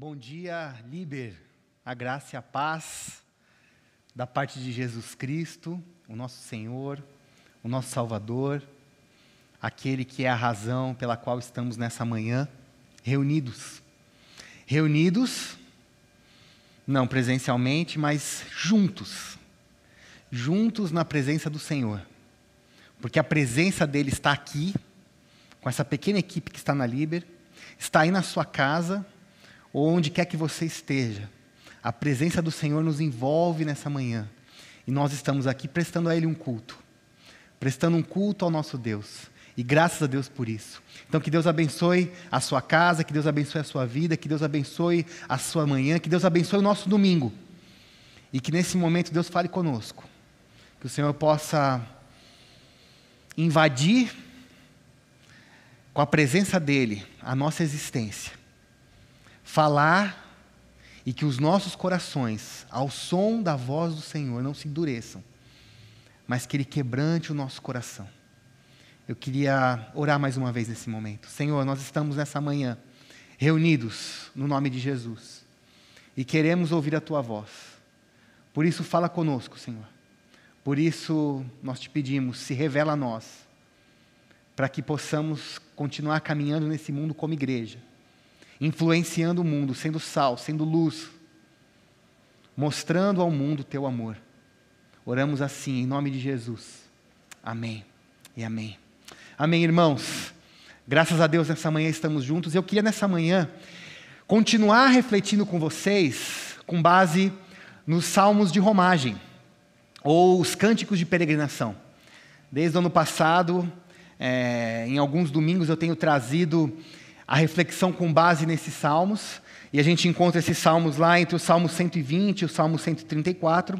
Bom dia, Liber. A graça e a paz da parte de Jesus Cristo, o nosso Senhor, o nosso Salvador, aquele que é a razão pela qual estamos nessa manhã reunidos. Reunidos, não presencialmente, mas juntos. Juntos na presença do Senhor. Porque a presença dele está aqui, com essa pequena equipe que está na Liber, está aí na sua casa, onde quer que você esteja. A presença do Senhor nos envolve nessa manhã. E nós estamos aqui prestando a Ele um culto. Prestando um culto ao nosso Deus. E graças a Deus por isso. Então, que Deus abençoe a sua casa, que Deus abençoe a sua vida, que Deus abençoe a sua manhã, que Deus abençoe o nosso domingo. E que nesse momento Deus fale conosco. Que o Senhor possa invadir com a presença dEle a nossa existência. Falar e que os nossos corações, ao som da voz do Senhor, não se endureçam, mas que Ele quebrante o nosso coração. Eu queria orar mais uma vez nesse momento. Senhor, nós estamos nessa manhã reunidos no nome de Jesus e queremos ouvir a Tua voz. Por isso, fala conosco, Senhor. Por isso, nós te pedimos, se revela a nós, para que possamos continuar caminhando nesse mundo como igreja influenciando o mundo, sendo sal, sendo luz, mostrando ao mundo teu amor. Oramos assim, em nome de Jesus. Amém e amém. Amém, irmãos. Graças a Deus, nessa manhã estamos juntos. Eu queria, nessa manhã, continuar refletindo com vocês, com base nos salmos de romagem, ou os cânticos de peregrinação. Desde o ano passado, é, em alguns domingos, eu tenho trazido a reflexão com base nesses salmos. E a gente encontra esses salmos lá entre o Salmo 120 e o Salmo 134.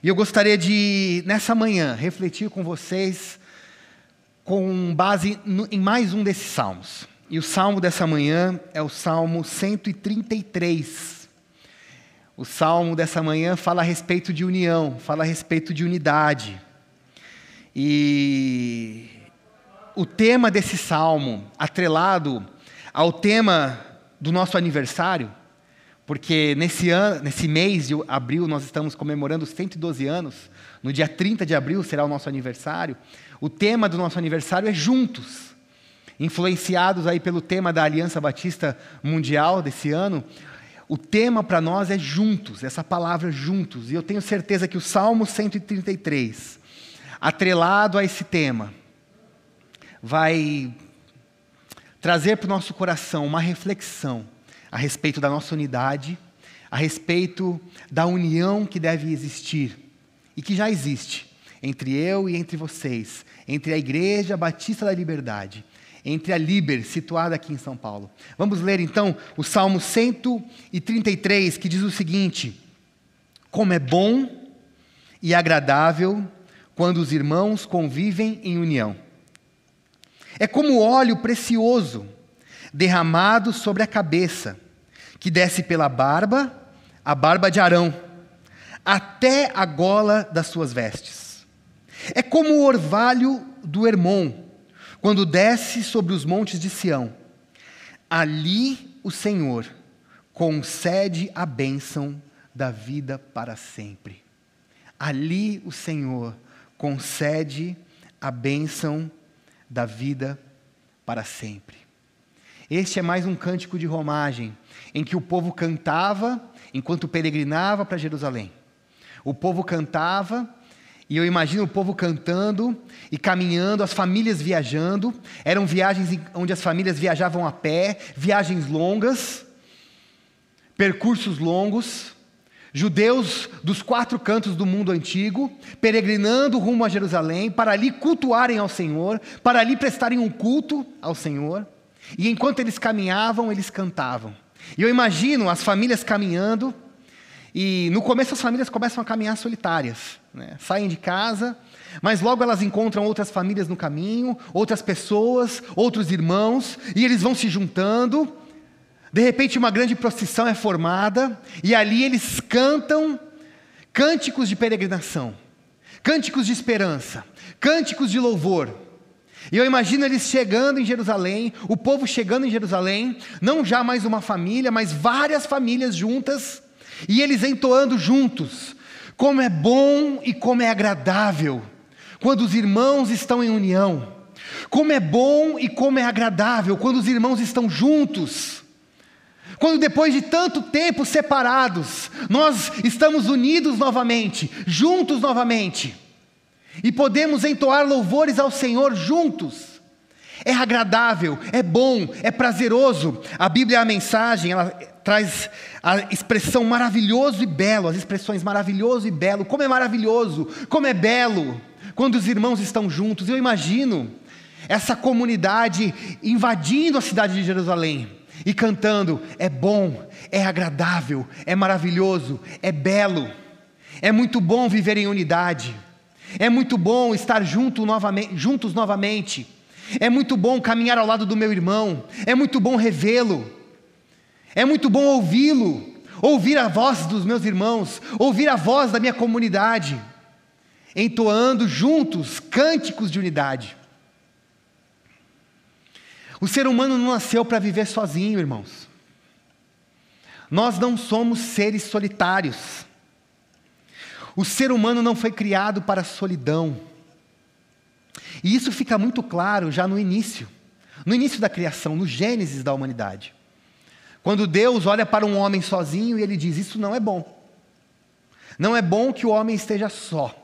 E eu gostaria de, nessa manhã, refletir com vocês com base em mais um desses salmos. E o salmo dessa manhã é o Salmo 133. O salmo dessa manhã fala a respeito de união, fala a respeito de unidade. E o tema desse salmo, atrelado ao tema do nosso aniversário, porque nesse, ano, nesse mês de abril nós estamos comemorando 112 anos, no dia 30 de abril será o nosso aniversário. O tema do nosso aniversário é juntos, influenciados aí pelo tema da Aliança Batista Mundial desse ano. O tema para nós é juntos, essa palavra juntos, e eu tenho certeza que o Salmo 133, atrelado a esse tema, vai trazer para o nosso coração uma reflexão a respeito da nossa unidade, a respeito da união que deve existir e que já existe entre eu e entre vocês, entre a Igreja Batista da Liberdade, entre a Liber, situada aqui em São Paulo. Vamos ler então o Salmo 133, que diz o seguinte: Como é bom e agradável quando os irmãos convivem em união. É como óleo precioso derramado sobre a cabeça, que desce pela barba, a barba de Arão, até a gola das suas vestes. É como o orvalho do Hermon, quando desce sobre os montes de Sião. Ali o Senhor concede a bênção da vida para sempre. Ali o Senhor concede a bênção da vida para sempre. Este é mais um cântico de romagem, em que o povo cantava enquanto peregrinava para Jerusalém. O povo cantava, e eu imagino o povo cantando e caminhando, as famílias viajando. Eram viagens onde as famílias viajavam a pé, viagens longas, percursos longos judeus dos quatro cantos do mundo antigo, peregrinando rumo a Jerusalém, para ali cultuarem ao Senhor, para ali prestarem um culto ao Senhor. E enquanto eles caminhavam, eles cantavam. E eu imagino as famílias caminhando, e no começo as famílias começam a caminhar solitárias, né? saem de casa, mas logo elas encontram outras famílias no caminho, outras pessoas, outros irmãos, e eles vão se juntando, de repente, uma grande procissão é formada e ali eles cantam cânticos de peregrinação, cânticos de esperança, cânticos de louvor. E eu imagino eles chegando em Jerusalém, o povo chegando em Jerusalém, não já mais uma família, mas várias famílias juntas, e eles entoando juntos: como é bom e como é agradável quando os irmãos estão em união. Como é bom e como é agradável quando os irmãos estão juntos. Quando depois de tanto tempo separados, nós estamos unidos novamente, juntos novamente, e podemos entoar louvores ao Senhor juntos. É agradável, é bom, é prazeroso. A Bíblia, a mensagem, ela traz a expressão maravilhoso e belo, as expressões maravilhoso e belo. Como é maravilhoso, como é belo quando os irmãos estão juntos. Eu imagino essa comunidade invadindo a cidade de Jerusalém e cantando: é bom, é agradável, é maravilhoso, é belo, é muito bom viver em unidade, é muito bom estar junto novamente, juntos novamente, é muito bom caminhar ao lado do meu irmão, é muito bom revê-lo, é muito bom ouvi-lo, ouvir a voz dos meus irmãos, ouvir a voz da minha comunidade, entoando juntos cânticos de unidade. O ser humano não nasceu para viver sozinho, irmãos. Nós não somos seres solitários. O ser humano não foi criado para a solidão. E isso fica muito claro já no início, no início da criação, no Gênesis da humanidade. Quando Deus olha para um homem sozinho e ele diz: Isso não é bom. Não é bom que o homem esteja só.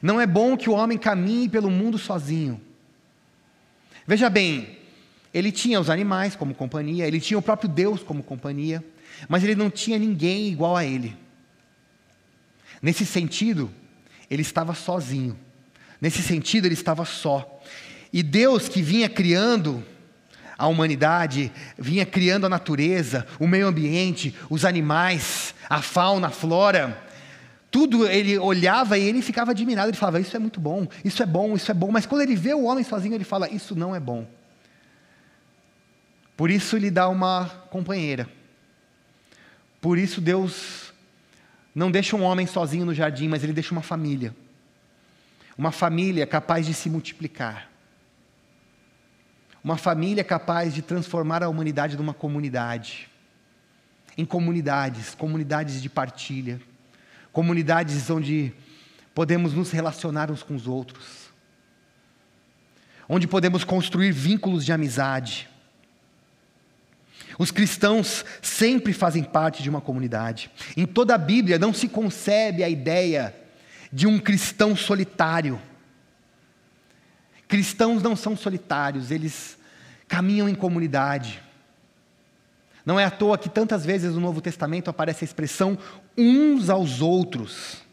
Não é bom que o homem caminhe pelo mundo sozinho. Veja bem, ele tinha os animais como companhia, ele tinha o próprio Deus como companhia, mas ele não tinha ninguém igual a ele. Nesse sentido, ele estava sozinho. Nesse sentido, ele estava só. E Deus que vinha criando a humanidade, vinha criando a natureza, o meio ambiente, os animais, a fauna, a flora, tudo ele olhava e ele ficava admirado, ele falava: Isso é muito bom, isso é bom, isso é bom. Mas quando ele vê o homem sozinho, ele fala: Isso não é bom. Por isso ele dá uma companheira. Por isso Deus não deixa um homem sozinho no jardim, mas ele deixa uma família. Uma família capaz de se multiplicar. Uma família capaz de transformar a humanidade numa comunidade. Em comunidades, comunidades de partilha comunidades onde podemos nos relacionar uns com os outros, onde podemos construir vínculos de amizade. Os cristãos sempre fazem parte de uma comunidade. Em toda a Bíblia não se concebe a ideia de um cristão solitário. Cristãos não são solitários, eles caminham em comunidade. Não é à toa que tantas vezes no Novo Testamento aparece a expressão uns aos outros.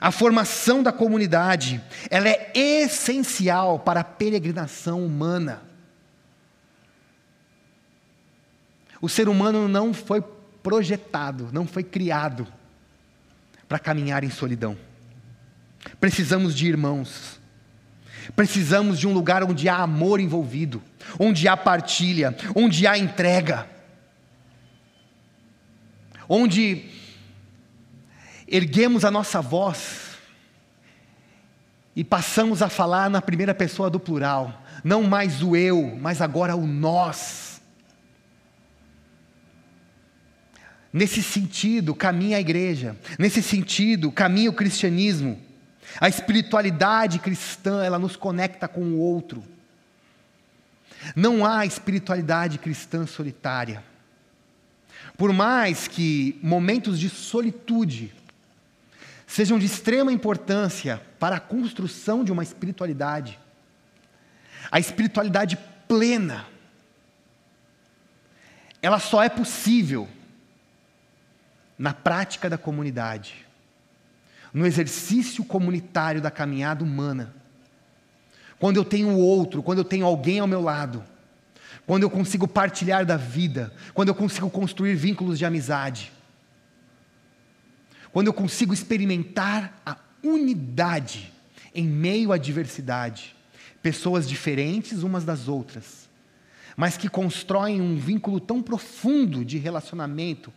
A formação da comunidade, ela é essencial para a peregrinação humana. O ser humano não foi projetado, não foi criado para caminhar em solidão. Precisamos de irmãos. Precisamos de um lugar onde há amor envolvido, onde há partilha, onde há entrega onde erguemos a nossa voz e passamos a falar na primeira pessoa do plural, não mais o eu, mas agora o nós. Nesse sentido, caminha a igreja, nesse sentido, caminha o cristianismo. A espiritualidade cristã, ela nos conecta com o outro. Não há espiritualidade cristã solitária. Por mais que momentos de solitude sejam de extrema importância para a construção de uma espiritualidade, a espiritualidade plena, ela só é possível na prática da comunidade, no exercício comunitário da caminhada humana. Quando eu tenho o outro, quando eu tenho alguém ao meu lado, quando eu consigo partilhar da vida, quando eu consigo construir vínculos de amizade, quando eu consigo experimentar a unidade em meio à diversidade, pessoas diferentes umas das outras, mas que constroem um vínculo tão profundo de relacionamento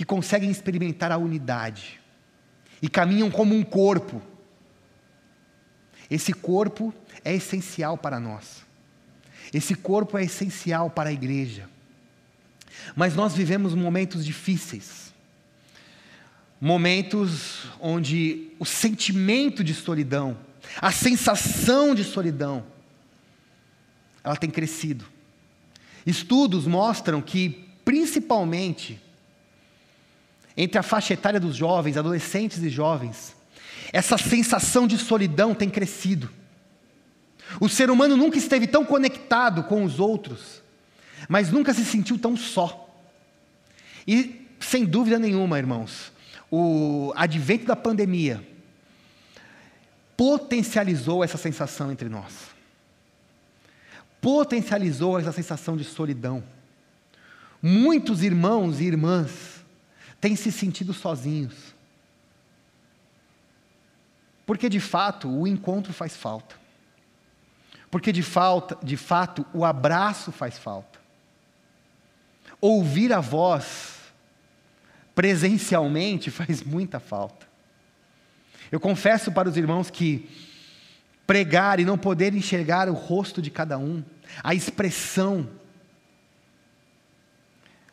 que conseguem experimentar a unidade e caminham como um corpo Esse corpo é essencial para nós. Esse corpo é essencial para a igreja. Mas nós vivemos momentos difíceis. Momentos onde o sentimento de solidão, a sensação de solidão, ela tem crescido. Estudos mostram que, principalmente, entre a faixa etária dos jovens, adolescentes e jovens, essa sensação de solidão tem crescido. O ser humano nunca esteve tão conectado com os outros, mas nunca se sentiu tão só. E, sem dúvida nenhuma, irmãos, o advento da pandemia potencializou essa sensação entre nós. Potencializou essa sensação de solidão. Muitos irmãos e irmãs têm se sentido sozinhos. Porque de fato o encontro faz falta. Porque de, falta, de fato o abraço faz falta. Ouvir a voz presencialmente faz muita falta. Eu confesso para os irmãos que pregar e não poder enxergar o rosto de cada um, a expressão,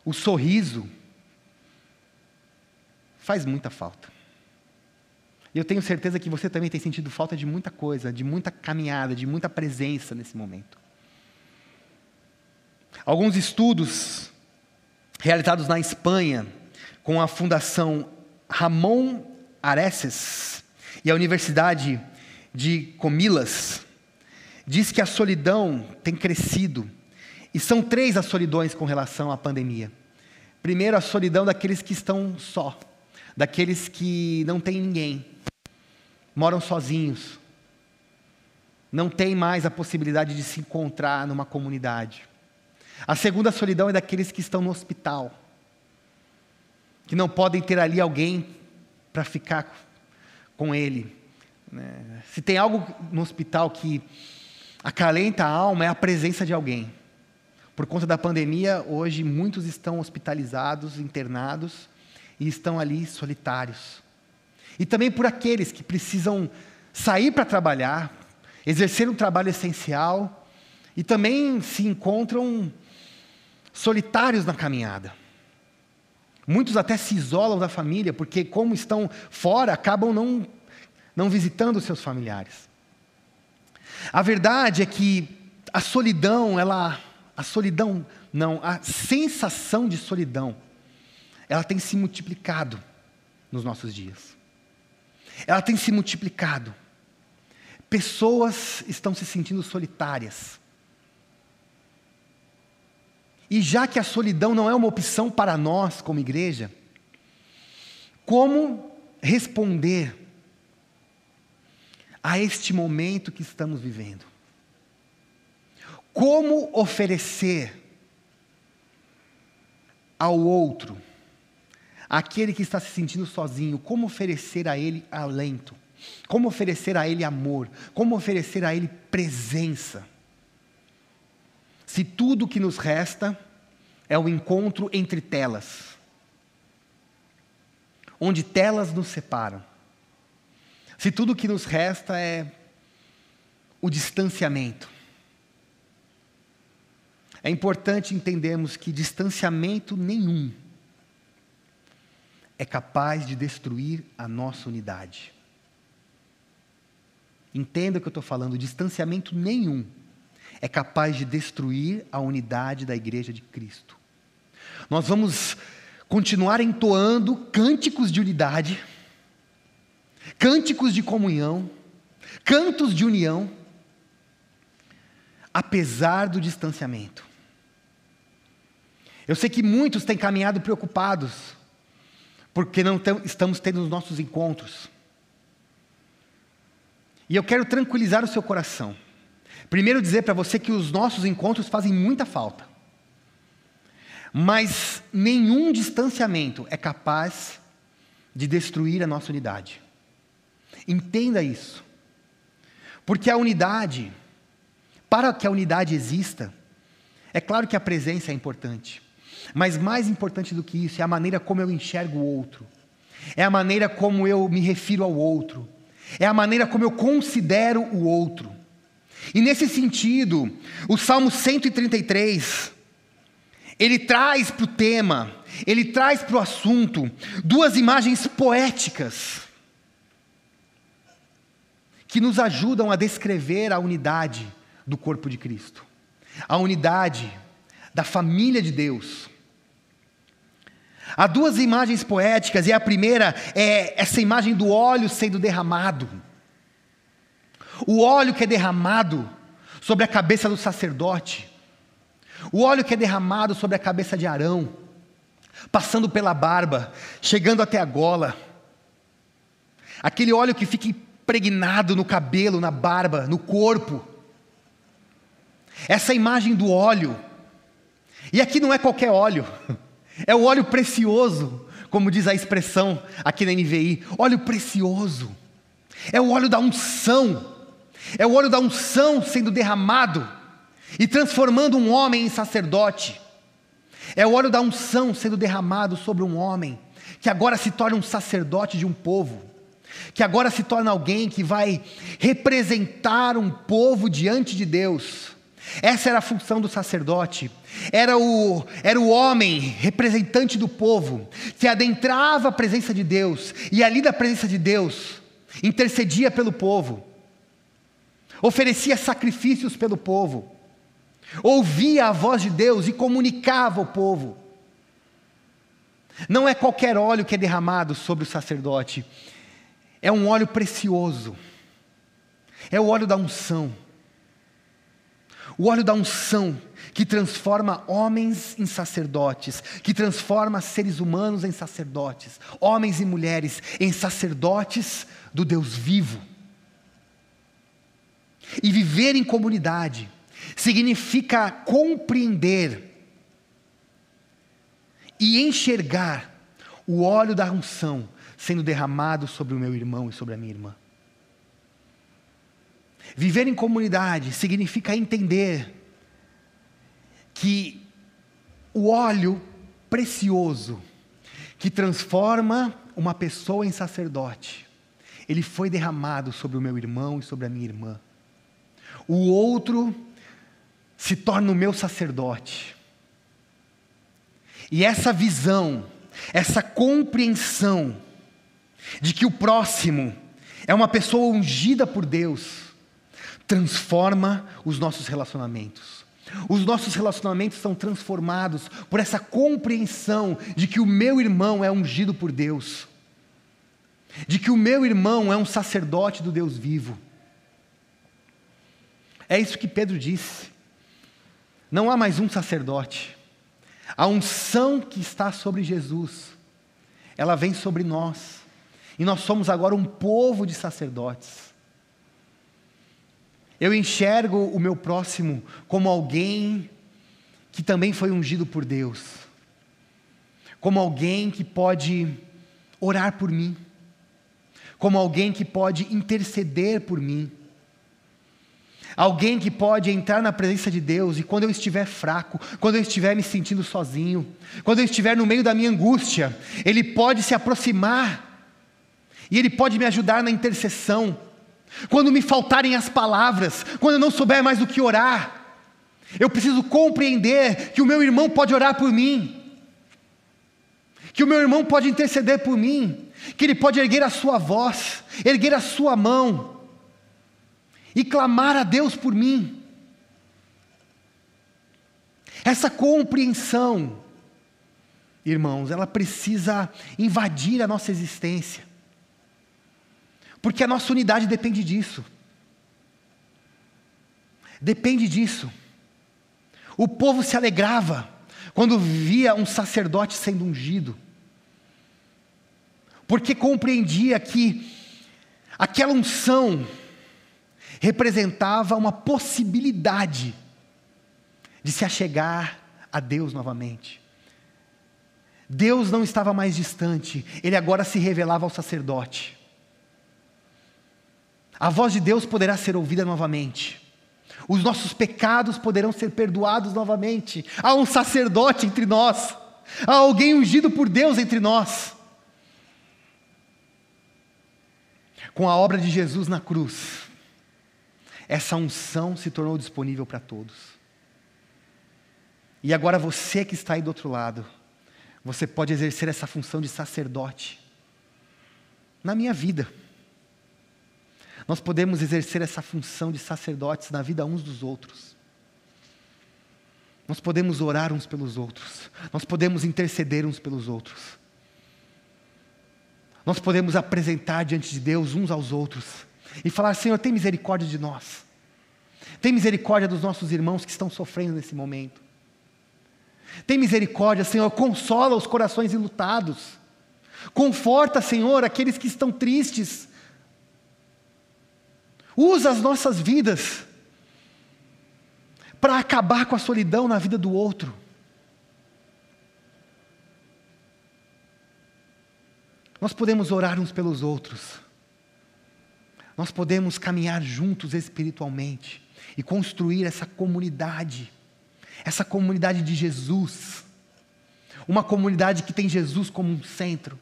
o sorriso, faz muita falta. Eu tenho certeza que você também tem sentido falta de muita coisa, de muita caminhada, de muita presença nesse momento. Alguns estudos realizados na Espanha com a Fundação Ramon Areces e a Universidade de Comilas diz que a solidão tem crescido. E são três as solidões com relação à pandemia. Primeiro, a solidão daqueles que estão só, daqueles que não têm ninguém, moram sozinhos, não têm mais a possibilidade de se encontrar numa comunidade. A segunda solidão é daqueles que estão no hospital, que não podem ter ali alguém para ficar com ele. Né? Se tem algo no hospital que acalenta a alma, é a presença de alguém. Por conta da pandemia, hoje muitos estão hospitalizados, internados e estão ali solitários. E também por aqueles que precisam sair para trabalhar, exercer um trabalho essencial e também se encontram solitários na caminhada. Muitos até se isolam da família, porque, como estão fora, acabam não, não visitando seus familiares. A verdade é que a solidão, ela, a solidão, não, a sensação de solidão, ela tem se multiplicado nos nossos dias ela tem se multiplicado. Pessoas estão se sentindo solitárias. E já que a solidão não é uma opção para nós como igreja, como responder a este momento que estamos vivendo? Como oferecer ao outro aquele que está se sentindo sozinho, como oferecer a ele alento, como oferecer a ele amor, como oferecer a ele presença. Se tudo que nos resta é o encontro entre telas, onde telas nos separam, se tudo que nos resta é o distanciamento, é importante entendermos que distanciamento nenhum é capaz de destruir a nossa unidade. Entenda o que eu estou falando: distanciamento nenhum é capaz de destruir a unidade da igreja de Cristo. Nós vamos continuar entoando cânticos de unidade, cânticos de comunhão, cantos de união, apesar do distanciamento. Eu sei que muitos têm caminhado preocupados porque não estamos tendo os nossos encontros. E eu quero tranquilizar o seu coração. Primeiro, dizer para você que os nossos encontros fazem muita falta. Mas nenhum distanciamento é capaz de destruir a nossa unidade. Entenda isso. Porque a unidade, para que a unidade exista, é claro que a presença é importante. Mas mais importante do que isso é a maneira como eu enxergo o outro, é a maneira como eu me refiro ao outro, é a maneira como eu considero o outro. E nesse sentido, o Salmo 133, ele traz para o tema, ele traz para o assunto, duas imagens poéticas que nos ajudam a descrever a unidade do corpo de Cristo, a unidade da família de Deus. Há duas imagens poéticas, e a primeira é essa imagem do óleo sendo derramado. O óleo que é derramado sobre a cabeça do sacerdote, o óleo que é derramado sobre a cabeça de Arão, passando pela barba, chegando até a gola, aquele óleo que fica impregnado no cabelo, na barba, no corpo. Essa imagem do óleo, e aqui não é qualquer óleo, é o óleo precioso, como diz a expressão aqui na NVI, óleo precioso, é o óleo da unção, é o óleo da unção sendo derramado e transformando um homem em sacerdote, é o óleo da unção sendo derramado sobre um homem que agora se torna um sacerdote de um povo, que agora se torna alguém que vai representar um povo diante de Deus. Essa era a função do sacerdote. Era o, era o homem representante do povo, que adentrava a presença de Deus, e ali da presença de Deus, intercedia pelo povo, oferecia sacrifícios pelo povo, ouvia a voz de Deus e comunicava ao povo. Não é qualquer óleo que é derramado sobre o sacerdote, é um óleo precioso, é o óleo da unção. O óleo da unção que transforma homens em sacerdotes, que transforma seres humanos em sacerdotes, homens e mulheres em sacerdotes do Deus vivo. E viver em comunidade significa compreender e enxergar o óleo da unção sendo derramado sobre o meu irmão e sobre a minha irmã. Viver em comunidade significa entender que o óleo precioso que transforma uma pessoa em sacerdote, ele foi derramado sobre o meu irmão e sobre a minha irmã. O outro se torna o meu sacerdote. E essa visão, essa compreensão de que o próximo é uma pessoa ungida por Deus, transforma os nossos relacionamentos. Os nossos relacionamentos são transformados por essa compreensão de que o meu irmão é ungido por Deus, de que o meu irmão é um sacerdote do Deus vivo. É isso que Pedro disse. Não há mais um sacerdote. A unção que está sobre Jesus, ela vem sobre nós. E nós somos agora um povo de sacerdotes. Eu enxergo o meu próximo como alguém que também foi ungido por Deus, como alguém que pode orar por mim, como alguém que pode interceder por mim, alguém que pode entrar na presença de Deus e quando eu estiver fraco, quando eu estiver me sentindo sozinho, quando eu estiver no meio da minha angústia, Ele pode se aproximar e Ele pode me ajudar na intercessão quando me faltarem as palavras, quando eu não souber mais o que orar, eu preciso compreender que o meu irmão pode orar por mim, que o meu irmão pode interceder por mim, que ele pode erguer a sua voz, erguer a sua mão e clamar a Deus por mim. Essa compreensão, irmãos, ela precisa invadir a nossa existência. Porque a nossa unidade depende disso. Depende disso. O povo se alegrava quando via um sacerdote sendo ungido, porque compreendia que aquela unção representava uma possibilidade de se achegar a Deus novamente. Deus não estava mais distante, ele agora se revelava ao sacerdote. A voz de Deus poderá ser ouvida novamente. Os nossos pecados poderão ser perdoados novamente. Há um sacerdote entre nós. Há alguém ungido por Deus entre nós. com a obra de Jesus na cruz, essa unção se tornou disponível para todos. E agora você que está aí do outro lado, você pode exercer essa função de sacerdote na minha vida. Nós podemos exercer essa função de sacerdotes na vida uns dos outros. Nós podemos orar uns pelos outros. Nós podemos interceder uns pelos outros. Nós podemos apresentar diante de Deus uns aos outros e falar: Senhor, tem misericórdia de nós. Tem misericórdia dos nossos irmãos que estão sofrendo nesse momento. Tem misericórdia, Senhor, consola os corações enlutados. Conforta, Senhor, aqueles que estão tristes. Usa as nossas vidas para acabar com a solidão na vida do outro. Nós podemos orar uns pelos outros. Nós podemos caminhar juntos espiritualmente e construir essa comunidade, essa comunidade de Jesus. Uma comunidade que tem Jesus como um centro,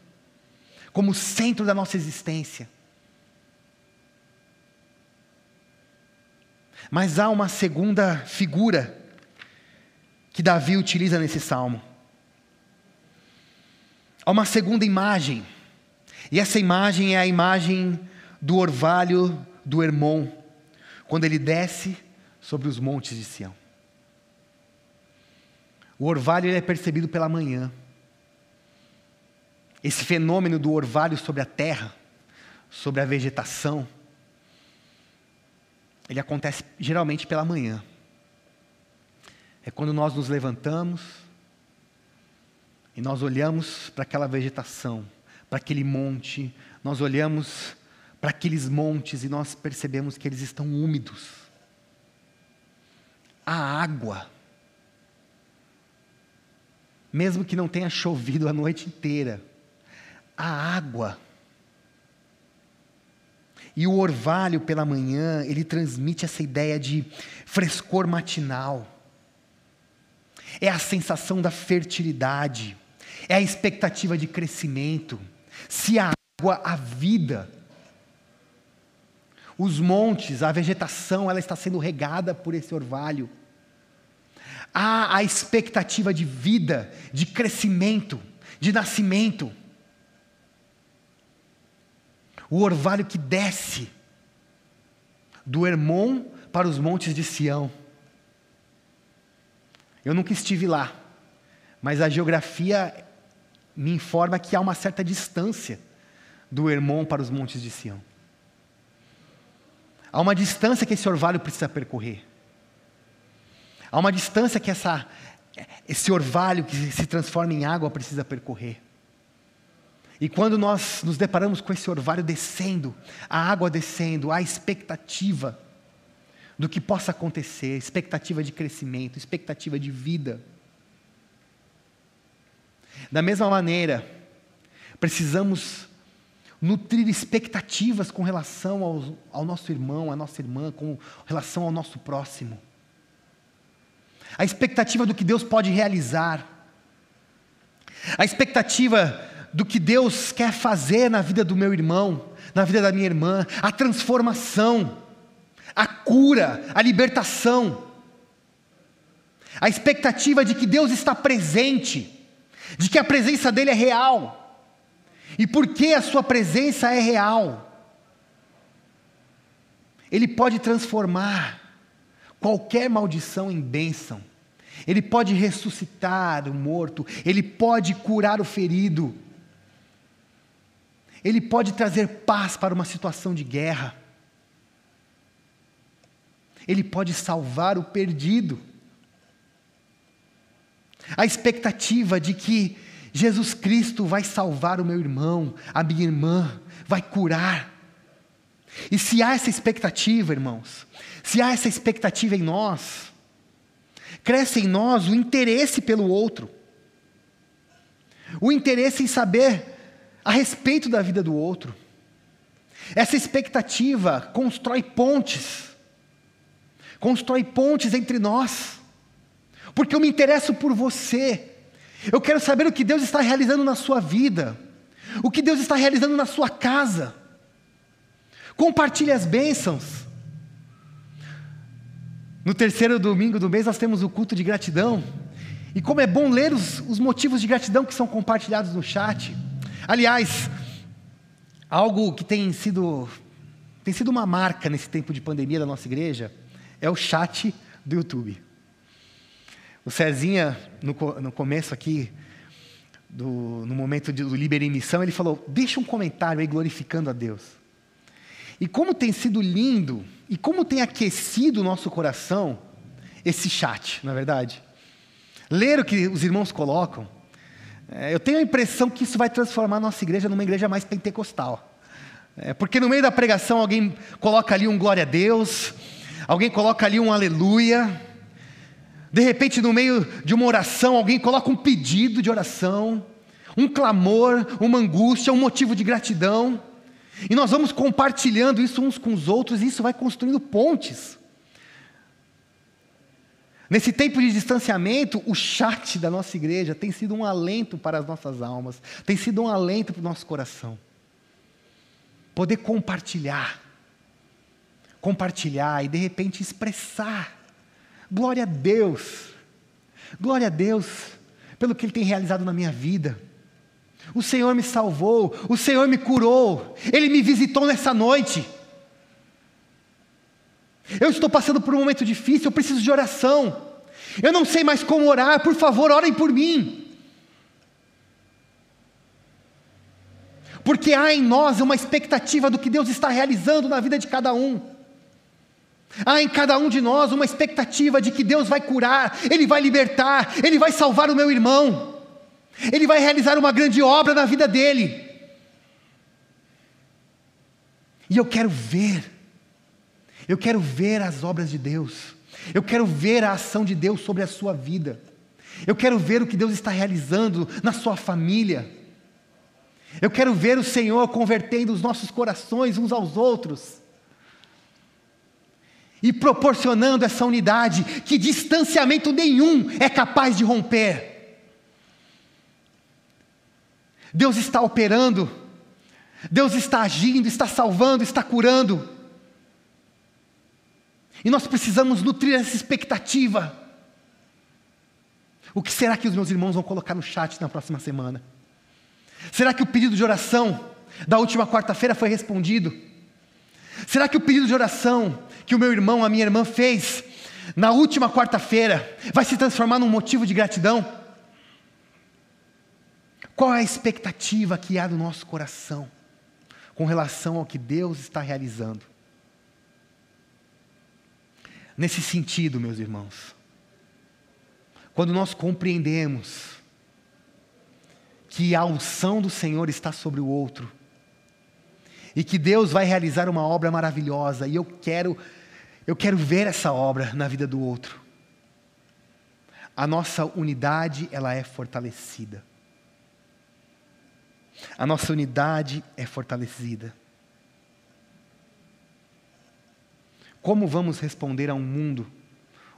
como centro da nossa existência. Mas há uma segunda figura que Davi utiliza nesse salmo. Há uma segunda imagem. E essa imagem é a imagem do orvalho do Hermon, quando ele desce sobre os montes de Sião. O orvalho é percebido pela manhã. Esse fenômeno do orvalho sobre a terra, sobre a vegetação, ele acontece geralmente pela manhã. É quando nós nos levantamos e nós olhamos para aquela vegetação, para aquele monte, nós olhamos para aqueles montes e nós percebemos que eles estão úmidos. A água, mesmo que não tenha chovido a noite inteira, a água e o orvalho pela manhã, ele transmite essa ideia de frescor matinal. É a sensação da fertilidade, é a expectativa de crescimento. Se a água, a vida. Os montes, a vegetação, ela está sendo regada por esse orvalho. Há a expectativa de vida, de crescimento, de nascimento o orvalho que desce do Hermon para os montes de Sião. Eu nunca estive lá, mas a geografia me informa que há uma certa distância do Hermon para os montes de Sião. Há uma distância que esse orvalho precisa percorrer. Há uma distância que essa, esse orvalho que se transforma em água precisa percorrer. E quando nós nos deparamos com esse orvalho descendo, a água descendo, há expectativa do que possa acontecer, expectativa de crescimento, expectativa de vida. Da mesma maneira, precisamos nutrir expectativas com relação ao, ao nosso irmão, à nossa irmã, com relação ao nosso próximo. A expectativa do que Deus pode realizar. A expectativa do que Deus quer fazer na vida do meu irmão, na vida da minha irmã, a transformação, a cura, a libertação, a expectativa de que Deus está presente, de que a presença dEle é real. E porque a Sua presença é real, Ele pode transformar qualquer maldição em bênção, Ele pode ressuscitar o morto, Ele pode curar o ferido, ele pode trazer paz para uma situação de guerra. Ele pode salvar o perdido. A expectativa de que Jesus Cristo vai salvar o meu irmão, a minha irmã, vai curar. E se há essa expectativa, irmãos, se há essa expectativa em nós, cresce em nós o interesse pelo outro, o interesse em saber a respeito da vida do outro. Essa expectativa constrói pontes, constrói pontes entre nós, porque eu me interesso por você, eu quero saber o que Deus está realizando na sua vida, o que Deus está realizando na sua casa, Compartilhe as bênçãos. No terceiro domingo do mês nós temos o culto de gratidão. E como é bom ler os, os motivos de gratidão que são compartilhados no chat. Aliás, algo que tem sido, tem sido uma marca nesse tempo de pandemia da nossa igreja é o chat do YouTube. O Cezinha, no, no começo aqui, do, no momento de, do Liber em Missão, ele falou: deixa um comentário aí glorificando a Deus. E como tem sido lindo, e como tem aquecido o nosso coração, esse chat, na é verdade. Ler o que os irmãos colocam, é, eu tenho a impressão que isso vai transformar a nossa igreja numa igreja mais pentecostal. É, porque no meio da pregação alguém coloca ali um glória a Deus, alguém coloca ali um aleluia, de repente, no meio de uma oração, alguém coloca um pedido de oração, um clamor, uma angústia, um motivo de gratidão. E nós vamos compartilhando isso uns com os outros, e isso vai construindo pontes. Nesse tempo de distanciamento, o chat da nossa igreja tem sido um alento para as nossas almas, tem sido um alento para o nosso coração. Poder compartilhar, compartilhar e de repente expressar Glória a Deus. Glória a Deus pelo que Ele tem realizado na minha vida. O Senhor me salvou, o Senhor me curou, Ele me visitou nessa noite. Eu estou passando por um momento difícil, eu preciso de oração. Eu não sei mais como orar, por favor, orem por mim. Porque há em nós uma expectativa do que Deus está realizando na vida de cada um. Há em cada um de nós uma expectativa de que Deus vai curar, Ele vai libertar, Ele vai salvar o meu irmão, Ele vai realizar uma grande obra na vida dele. E eu quero ver, eu quero ver as obras de Deus, eu quero ver a ação de Deus sobre a sua vida, eu quero ver o que Deus está realizando na sua família, eu quero ver o Senhor convertendo os nossos corações uns aos outros e proporcionando essa unidade que distanciamento nenhum é capaz de romper. Deus está operando, Deus está agindo, está salvando, está curando. E nós precisamos nutrir essa expectativa. O que será que os meus irmãos vão colocar no chat na próxima semana? Será que o pedido de oração da última quarta-feira foi respondido? Será que o pedido de oração que o meu irmão, a minha irmã fez na última quarta-feira vai se transformar num motivo de gratidão? Qual é a expectativa que há no nosso coração com relação ao que Deus está realizando? Nesse sentido, meus irmãos, quando nós compreendemos que a unção do Senhor está sobre o outro, e que Deus vai realizar uma obra maravilhosa, e eu quero eu quero ver essa obra na vida do outro. A nossa unidade, ela é fortalecida. A nossa unidade é fortalecida. Como vamos responder a um mundo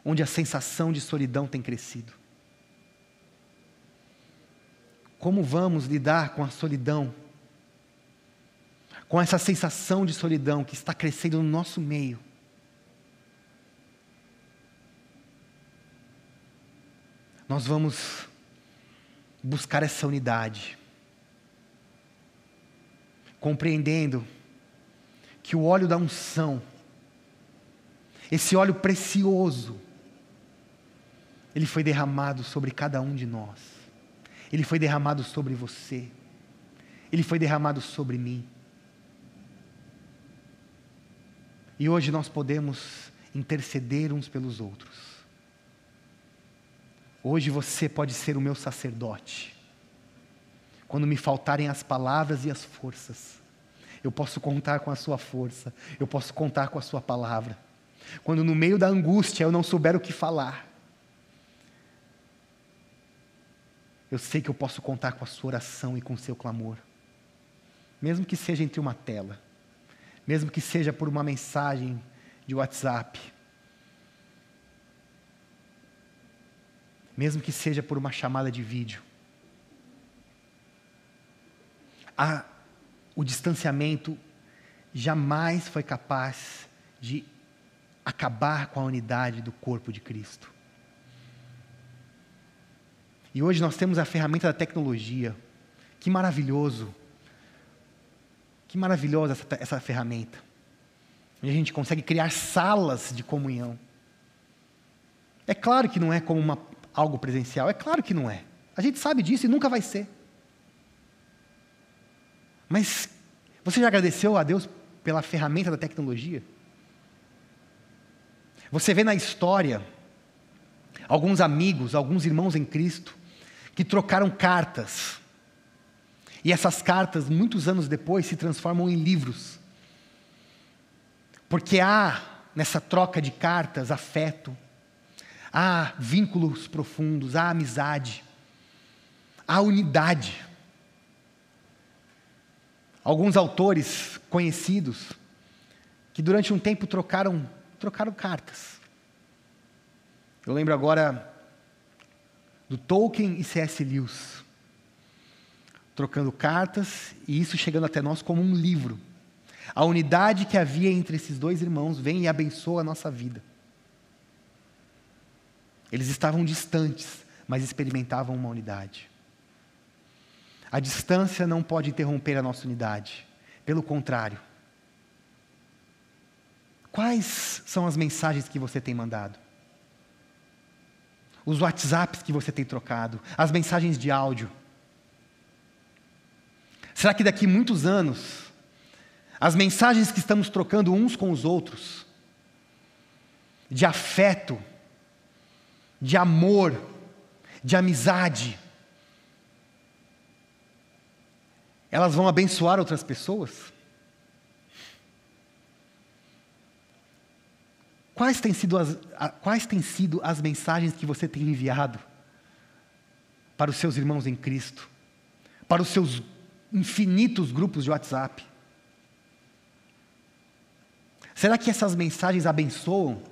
onde a sensação de solidão tem crescido? Como vamos lidar com a solidão? Com essa sensação de solidão que está crescendo no nosso meio? nós vamos buscar essa unidade, compreendendo que o óleo da unção, esse óleo precioso, ele foi derramado sobre cada um de nós, ele foi derramado sobre você, ele foi derramado sobre mim. E hoje nós podemos interceder uns pelos outros. Hoje você pode ser o meu sacerdote. Quando me faltarem as palavras e as forças, eu posso contar com a sua força, eu posso contar com a sua palavra. Quando no meio da angústia eu não souber o que falar, eu sei que eu posso contar com a sua oração e com o seu clamor. Mesmo que seja entre uma tela, mesmo que seja por uma mensagem de WhatsApp, mesmo que seja por uma chamada de vídeo. o distanciamento jamais foi capaz de acabar com a unidade do corpo de Cristo. E hoje nós temos a ferramenta da tecnologia. Que maravilhoso! Que maravilhosa essa, essa ferramenta. Onde a gente consegue criar salas de comunhão. É claro que não é como uma, algo presencial, é claro que não é. A gente sabe disso e nunca vai ser. Mas você já agradeceu a Deus pela ferramenta da tecnologia? Você vê na história alguns amigos, alguns irmãos em Cristo, que trocaram cartas. E essas cartas, muitos anos depois, se transformam em livros. Porque há nessa troca de cartas afeto, há vínculos profundos, há amizade, há unidade. Alguns autores conhecidos que durante um tempo trocaram, trocaram cartas. Eu lembro agora do Tolkien e C.S. Lewis, trocando cartas e isso chegando até nós como um livro. A unidade que havia entre esses dois irmãos vem e abençoa a nossa vida. Eles estavam distantes, mas experimentavam uma unidade. A distância não pode interromper a nossa unidade. Pelo contrário. Quais são as mensagens que você tem mandado? Os WhatsApps que você tem trocado? As mensagens de áudio? Será que daqui muitos anos, as mensagens que estamos trocando uns com os outros, de afeto, de amor, de amizade, elas vão abençoar outras pessoas? Quais têm, sido as, quais têm sido as mensagens que você tem enviado para os seus irmãos em Cristo? Para os seus infinitos grupos de WhatsApp? Será que essas mensagens abençoam?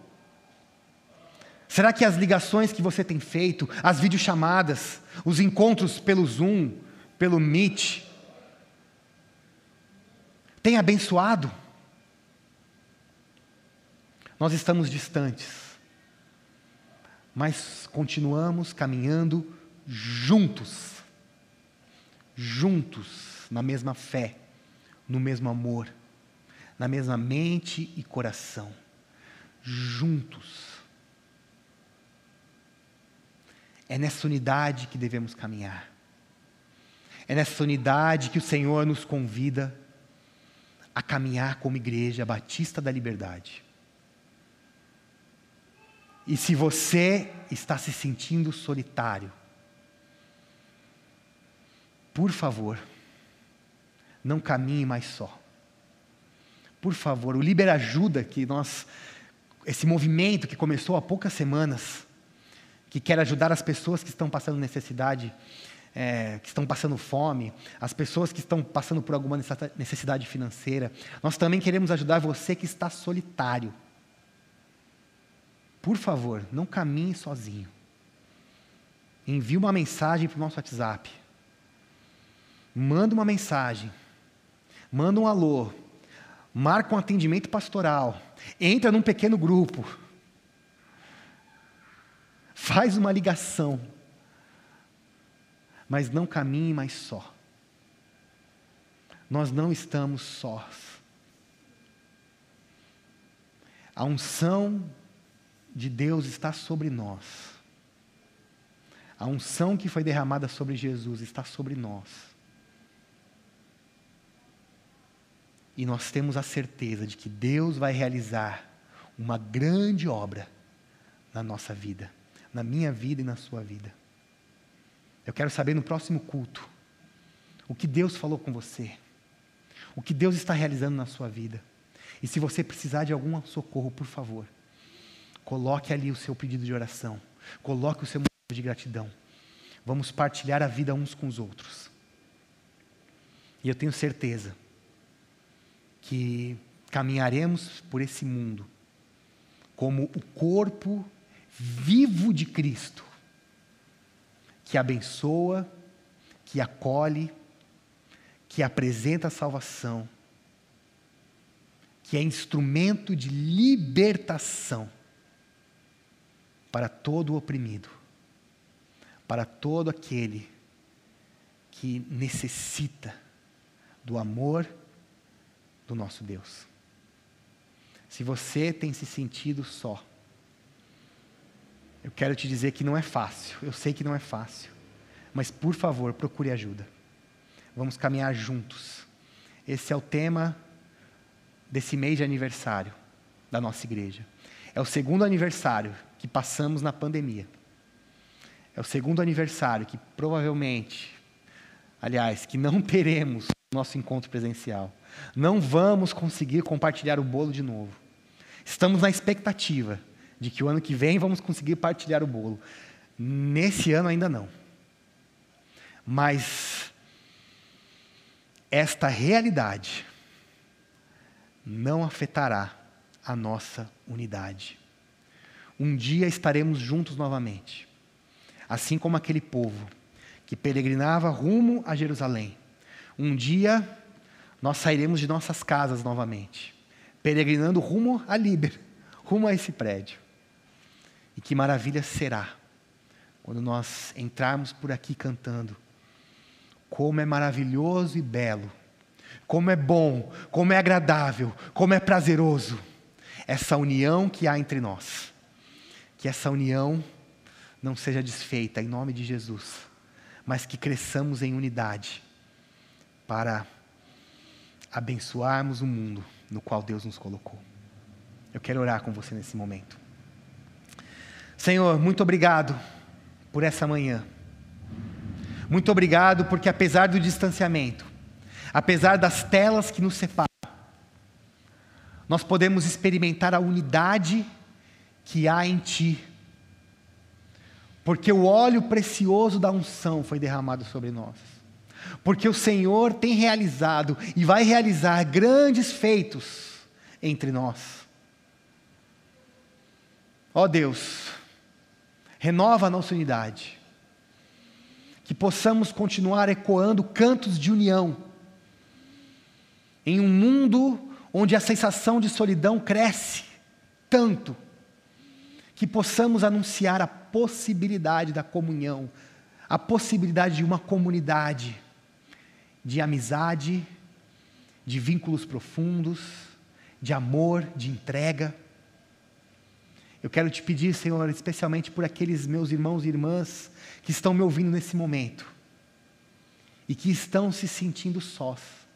Será que as ligações que você tem feito, as videochamadas, os encontros pelo Zoom, pelo Meet, tem abençoado. Nós estamos distantes, mas continuamos caminhando juntos, juntos, na mesma fé, no mesmo amor, na mesma mente e coração, juntos. É nessa unidade que devemos caminhar. É nessa unidade que o Senhor nos convida a caminhar como igreja batista da liberdade. E se você está se sentindo solitário, por favor, não caminhe mais só. Por favor, o Liber Ajuda, que nós, esse movimento que começou há poucas semanas, que quer ajudar as pessoas que estão passando necessidade, é, que estão passando fome, as pessoas que estão passando por alguma necessidade financeira. Nós também queremos ajudar você que está solitário. Por favor, não caminhe sozinho. Envie uma mensagem para o nosso WhatsApp. Manda uma mensagem. Manda um alô. Marca um atendimento pastoral. Entra num pequeno grupo. Faz uma ligação mas não caminhe mais só. Nós não estamos sós. A unção de Deus está sobre nós. A unção que foi derramada sobre Jesus está sobre nós. E nós temos a certeza de que Deus vai realizar uma grande obra na nossa vida, na minha vida e na sua vida. Eu quero saber no próximo culto o que Deus falou com você, o que Deus está realizando na sua vida. E se você precisar de algum socorro, por favor, coloque ali o seu pedido de oração, coloque o seu motivo de gratidão. Vamos partilhar a vida uns com os outros. E eu tenho certeza que caminharemos por esse mundo como o corpo vivo de Cristo, que abençoa, que acolhe, que apresenta a salvação que é instrumento de libertação para todo o oprimido, para todo aquele que necessita do amor do nosso Deus. Se você tem se sentido só, eu quero te dizer que não é fácil, eu sei que não é fácil, mas por favor, procure ajuda. Vamos caminhar juntos. Esse é o tema desse mês de aniversário da nossa igreja. É o segundo aniversário que passamos na pandemia. É o segundo aniversário que provavelmente, aliás, que não teremos nosso encontro presencial. Não vamos conseguir compartilhar o bolo de novo. Estamos na expectativa de que o ano que vem vamos conseguir partilhar o bolo. Nesse ano ainda não. Mas esta realidade não afetará a nossa unidade. Um dia estaremos juntos novamente, assim como aquele povo que peregrinava rumo a Jerusalém. Um dia nós sairemos de nossas casas novamente, peregrinando rumo a Liber, rumo a esse prédio. E que maravilha será quando nós entrarmos por aqui cantando. Como é maravilhoso e belo, como é bom, como é agradável, como é prazeroso essa união que há entre nós. Que essa união não seja desfeita em nome de Jesus, mas que cresçamos em unidade para abençoarmos o mundo no qual Deus nos colocou. Eu quero orar com você nesse momento. Senhor, muito obrigado por essa manhã. Muito obrigado porque, apesar do distanciamento, apesar das telas que nos separam, nós podemos experimentar a unidade que há em Ti. Porque o óleo precioso da unção foi derramado sobre nós. Porque o Senhor tem realizado e vai realizar grandes feitos entre nós. Ó oh Deus, renova a nossa unidade. Que possamos continuar ecoando cantos de união. Em um mundo onde a sensação de solidão cresce tanto, que possamos anunciar a possibilidade da comunhão, a possibilidade de uma comunidade, de amizade, de vínculos profundos, de amor, de entrega. Eu quero te pedir, Senhor, especialmente por aqueles meus irmãos e irmãs que estão me ouvindo nesse momento e que estão se sentindo sós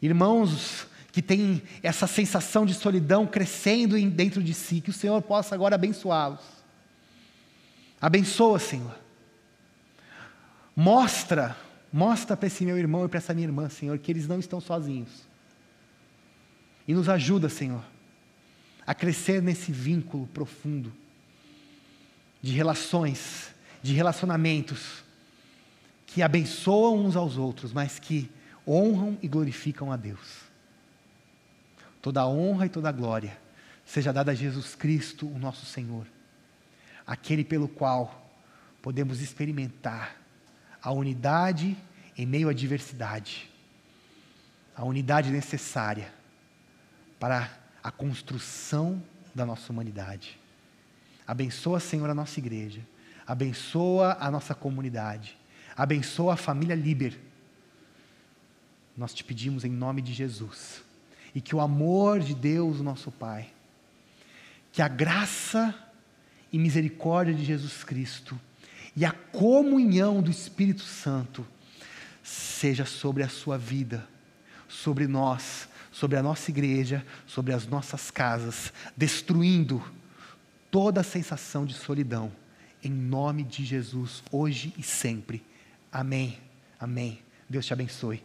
Irmãos que têm essa sensação de solidão crescendo dentro de si, que o Senhor possa agora abençoá-los. Abençoa, Senhor. Mostra, mostra para esse meu irmão e para essa minha irmã, Senhor, que eles não estão sozinhos. E nos ajuda, Senhor, a crescer nesse vínculo profundo de relações, de relacionamentos que abençoam uns aos outros, mas que honram e glorificam a Deus. Toda a honra e toda a glória seja dada a Jesus Cristo, o nosso Senhor, aquele pelo qual podemos experimentar a unidade em meio à diversidade, a unidade necessária para a construção da nossa humanidade. Abençoa, Senhor, a nossa igreja, abençoa a nossa comunidade, abençoa a família Liber nós te pedimos em nome de Jesus. E que o amor de Deus, nosso Pai, que a graça e misericórdia de Jesus Cristo e a comunhão do Espírito Santo seja sobre a sua vida, sobre nós, sobre a nossa igreja, sobre as nossas casas, destruindo toda a sensação de solidão, em nome de Jesus, hoje e sempre. Amém. Amém. Deus te abençoe.